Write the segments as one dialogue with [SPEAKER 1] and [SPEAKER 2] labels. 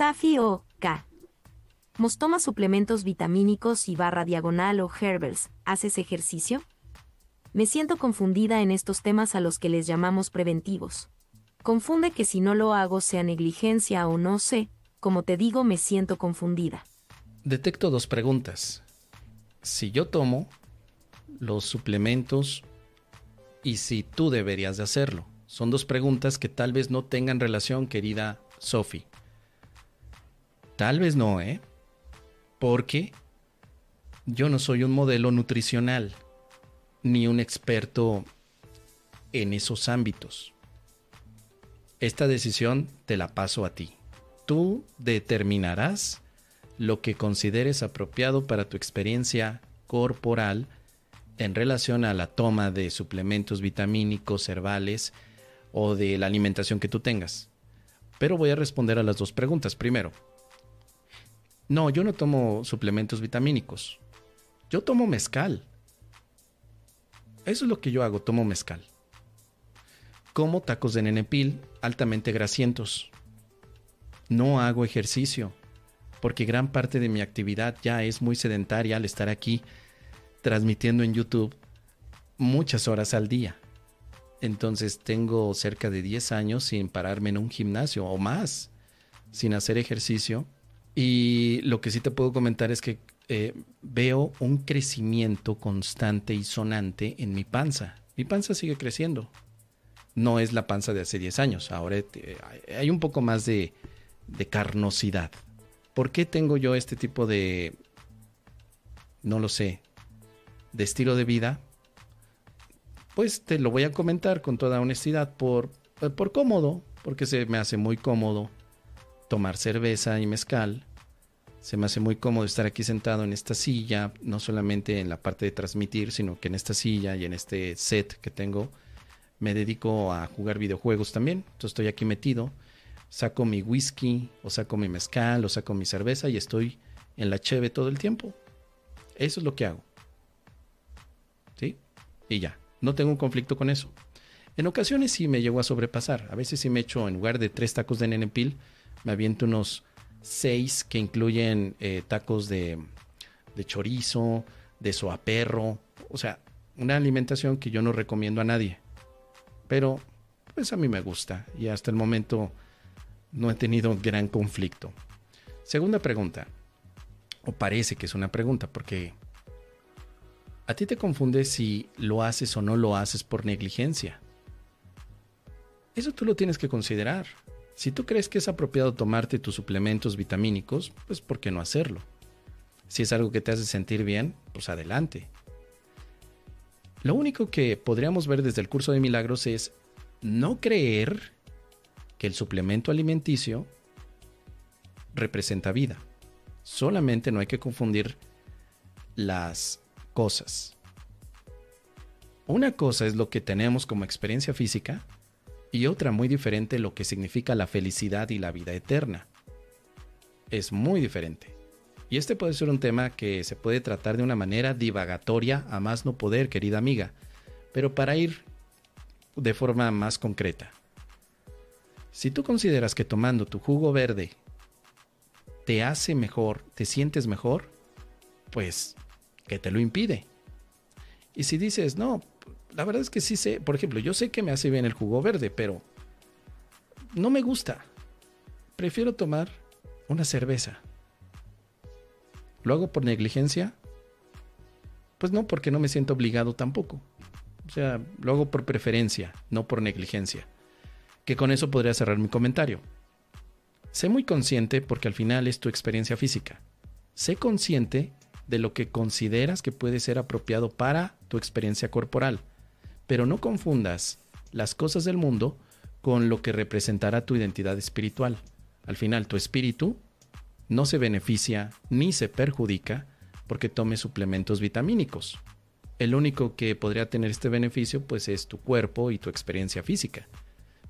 [SPEAKER 1] Safi o K. ¿Mos tomas suplementos vitamínicos y barra diagonal o herbals? ¿Haces ejercicio? Me siento confundida en estos temas a los que les llamamos preventivos. Confunde que si no lo hago sea negligencia o no sé, como te digo me siento confundida.
[SPEAKER 2] Detecto dos preguntas. Si yo tomo los suplementos y si tú deberías de hacerlo. Son dos preguntas que tal vez no tengan relación, querida Sophie. Tal vez no, ¿eh? Porque yo no soy un modelo nutricional ni un experto en esos ámbitos. Esta decisión te la paso a ti. Tú determinarás lo que consideres apropiado para tu experiencia corporal en relación a la toma de suplementos vitamínicos, herbales o de la alimentación que tú tengas. Pero voy a responder a las dos preguntas. Primero, no, yo no tomo suplementos vitamínicos. Yo tomo mezcal. Eso es lo que yo hago, tomo mezcal. Como tacos de nenepil altamente grasientos. No hago ejercicio, porque gran parte de mi actividad ya es muy sedentaria al estar aquí transmitiendo en YouTube muchas horas al día. Entonces tengo cerca de 10 años sin pararme en un gimnasio o más, sin hacer ejercicio. Y lo que sí te puedo comentar es que eh, veo un crecimiento constante y sonante en mi panza. Mi panza sigue creciendo. No es la panza de hace 10 años. Ahora hay un poco más de, de carnosidad. ¿Por qué tengo yo este tipo de, no lo sé, de estilo de vida, pues te lo voy a comentar con toda honestidad por, por cómodo, porque se me hace muy cómodo tomar cerveza y mezcal. Se me hace muy cómodo estar aquí sentado en esta silla, no solamente en la parte de transmitir, sino que en esta silla y en este set que tengo me dedico a jugar videojuegos también. Entonces estoy aquí metido, saco mi whisky, o saco mi mezcal, o saco mi cerveza y estoy en la cheve todo el tiempo. Eso es lo que hago. Y ya, no tengo un conflicto con eso. En ocasiones sí me llego a sobrepasar. A veces sí me echo, en lugar de tres tacos de nenepil, me aviento unos seis que incluyen eh, tacos de, de chorizo, de soaperro. O sea, una alimentación que yo no recomiendo a nadie. Pero, pues a mí me gusta y hasta el momento no he tenido gran conflicto. Segunda pregunta, o parece que es una pregunta, porque a ti te confunde si lo haces o no lo haces por negligencia. Eso tú lo tienes que considerar. Si tú crees que es apropiado tomarte tus suplementos vitamínicos, pues ¿por qué no hacerlo? Si es algo que te hace sentir bien, pues adelante. Lo único que podríamos ver desde el curso de milagros es no creer que el suplemento alimenticio representa vida. Solamente no hay que confundir las cosas. Una cosa es lo que tenemos como experiencia física y otra muy diferente lo que significa la felicidad y la vida eterna. Es muy diferente. Y este puede ser un tema que se puede tratar de una manera divagatoria a más no poder, querida amiga, pero para ir de forma más concreta. Si tú consideras que tomando tu jugo verde te hace mejor, te sientes mejor, pues que te lo impide. Y si dices, no, la verdad es que sí sé, por ejemplo, yo sé que me hace bien el jugo verde, pero no me gusta. Prefiero tomar una cerveza. ¿Lo hago por negligencia? Pues no, porque no me siento obligado tampoco. O sea, lo hago por preferencia, no por negligencia. Que con eso podría cerrar mi comentario. Sé muy consciente porque al final es tu experiencia física. Sé consciente de lo que consideras que puede ser apropiado para tu experiencia corporal. Pero no confundas las cosas del mundo con lo que representará tu identidad espiritual. Al final, tu espíritu no se beneficia ni se perjudica porque tomes suplementos vitamínicos. El único que podría tener este beneficio pues es tu cuerpo y tu experiencia física.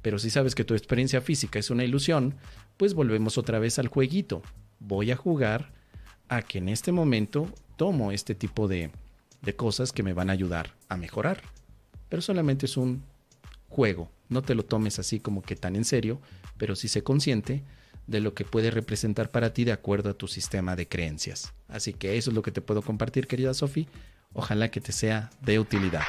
[SPEAKER 2] Pero si sabes que tu experiencia física es una ilusión, pues volvemos otra vez al jueguito. Voy a jugar a que en este momento tomo este tipo de, cosas que me van a ayudar a mejorar. Pero solamente es un juego. No te lo tomes así como que tan en serio, pero sí sé consciente de lo que puede representar para ti de acuerdo a tu sistema de creencias. Así que eso es lo que te puedo compartir, querida Sofi. Ojalá que te sea de utilidad.